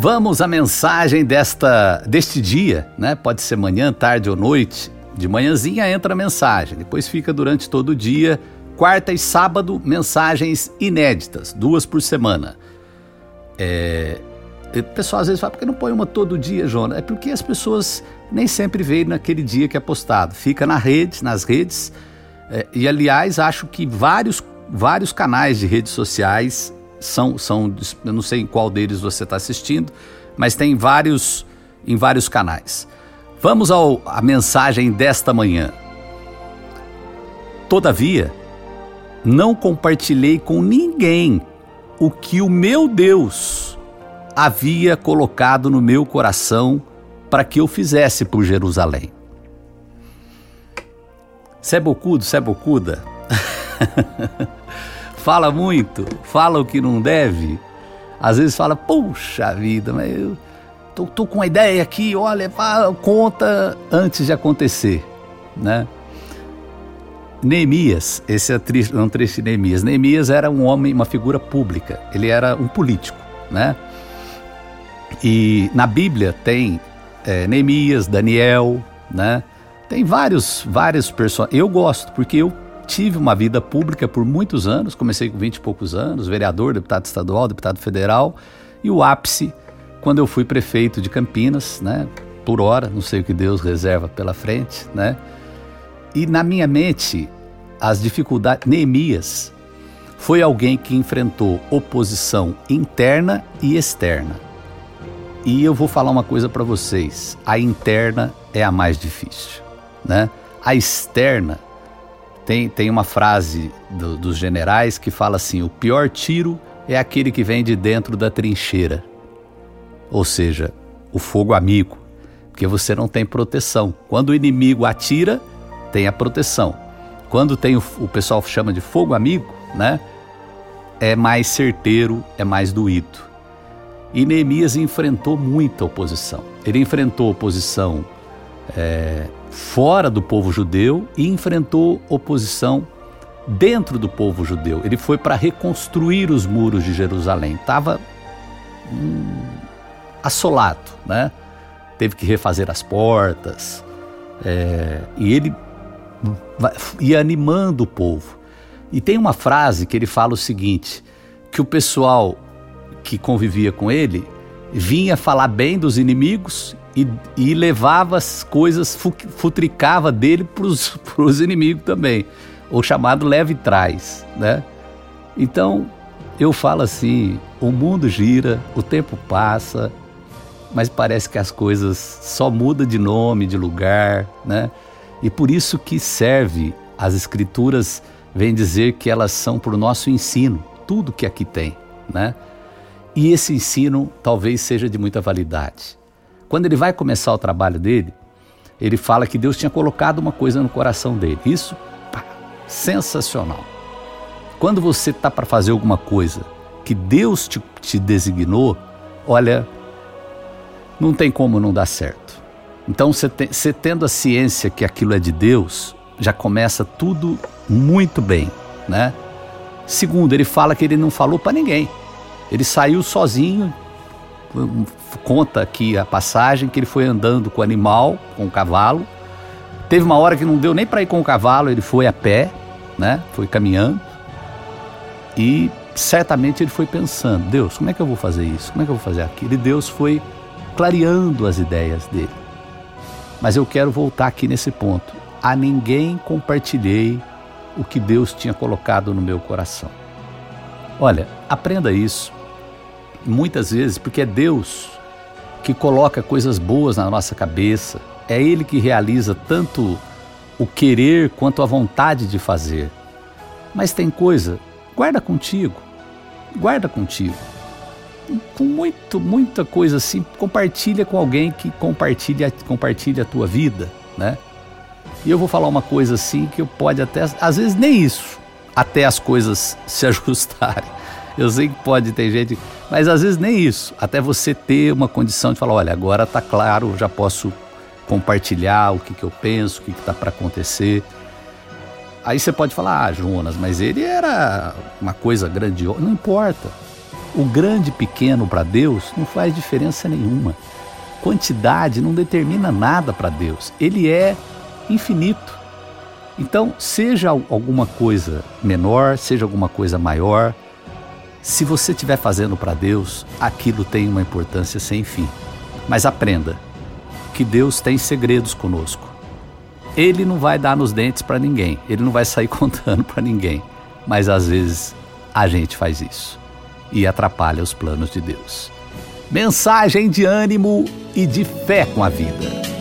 Vamos à mensagem desta deste dia, né? Pode ser manhã, tarde ou noite. De manhãzinha entra a mensagem, depois fica durante todo o dia. Quarta e sábado, mensagens inéditas, duas por semana. É, o pessoal às vezes fala, por que não põe uma todo dia, Jonas? É porque as pessoas nem sempre veem naquele dia que é postado. Fica na rede, nas redes. É, e aliás, acho que vários, vários canais de redes sociais são, são, eu não sei em qual deles você está assistindo, mas tem vários em vários canais. Vamos ao, à mensagem desta manhã. Todavia, não compartilhei com ninguém o que o meu Deus havia colocado no meu coração para que eu fizesse por Jerusalém. Sebocudo, Sebocuda. fala muito, fala o que não deve. Às vezes fala, puxa vida, mas eu tô, tô com uma ideia aqui, olha, conta antes de acontecer, né? Neemias, esse é um trecho de Neemias. Neemias era um homem, uma figura pública, ele era um político, né? E na Bíblia tem é, Neemias, Daniel, né? Tem vários, vários personagens. Eu gosto, porque eu tive uma vida pública por muitos anos, comecei com 20 e poucos anos, vereador, deputado estadual, deputado federal, e o ápice quando eu fui prefeito de Campinas, né? Por hora, não sei o que Deus reserva pela frente, né? E na minha mente, as dificuldades. Neemias foi alguém que enfrentou oposição interna e externa. E eu vou falar uma coisa para vocês: a interna é a mais difícil, né? A externa tem, tem uma frase do, dos generais que fala assim: o pior tiro é aquele que vem de dentro da trincheira. Ou seja, o fogo amigo, porque você não tem proteção. Quando o inimigo atira, tem a proteção. Quando tem o, o pessoal chama de fogo amigo, né? É mais certeiro, é mais doído. E Neemias enfrentou muita oposição. Ele enfrentou oposição é, fora do povo judeu e enfrentou oposição dentro do povo judeu. Ele foi para reconstruir os muros de Jerusalém. Estava hum, assolado, né? Teve que refazer as portas. É, e ele ia animando o povo. E tem uma frase que ele fala o seguinte: que o pessoal que convivia com ele vinha falar bem dos inimigos e, e levava as coisas, futricava dele para os inimigos também, o chamado leve trás, né? Então, eu falo assim, o mundo gira, o tempo passa, mas parece que as coisas só mudam de nome, de lugar, né? E por isso que serve, as escrituras vêm dizer que elas são para o nosso ensino, tudo que aqui tem, né? E esse ensino talvez seja de muita validade. Quando ele vai começar o trabalho dele, ele fala que Deus tinha colocado uma coisa no coração dele. Isso, pá, sensacional. Quando você está para fazer alguma coisa que Deus te, te designou, olha, não tem como não dar certo. Então, você, você tendo a ciência que aquilo é de Deus, já começa tudo muito bem, né? Segundo, ele fala que ele não falou para ninguém. Ele saiu sozinho, conta aqui a passagem que ele foi andando com o animal, com o cavalo. Teve uma hora que não deu nem para ir com o cavalo, ele foi a pé, né? Foi caminhando. E certamente ele foi pensando: Deus, como é que eu vou fazer isso? Como é que eu vou fazer aquilo? E Deus foi clareando as ideias dele. Mas eu quero voltar aqui nesse ponto. A ninguém compartilhei o que Deus tinha colocado no meu coração. Olha, aprenda isso muitas vezes porque é Deus que coloca coisas boas na nossa cabeça, é Ele que realiza tanto o querer quanto a vontade de fazer. Mas tem coisa, guarda contigo, guarda contigo. Com muito, muita coisa assim, compartilha com alguém que compartilha, compartilha a tua vida, né? E eu vou falar uma coisa assim que eu pode até, às vezes nem isso, até as coisas se ajustarem. Eu sei que pode ter gente, mas às vezes nem isso. Até você ter uma condição de falar, olha, agora tá claro, já posso compartilhar o que, que eu penso, o que está para acontecer. Aí você pode falar, ah, Jonas, mas ele era uma coisa grandiosa. Não importa. O grande pequeno para Deus não faz diferença nenhuma. Quantidade não determina nada para Deus. Ele é infinito. Então, seja alguma coisa menor, seja alguma coisa maior, se você estiver fazendo para Deus, aquilo tem uma importância sem fim. Mas aprenda que Deus tem segredos conosco. Ele não vai dar nos dentes para ninguém, ele não vai sair contando para ninguém. Mas às vezes a gente faz isso e atrapalha os planos de Deus. Mensagem de ânimo e de fé com a vida.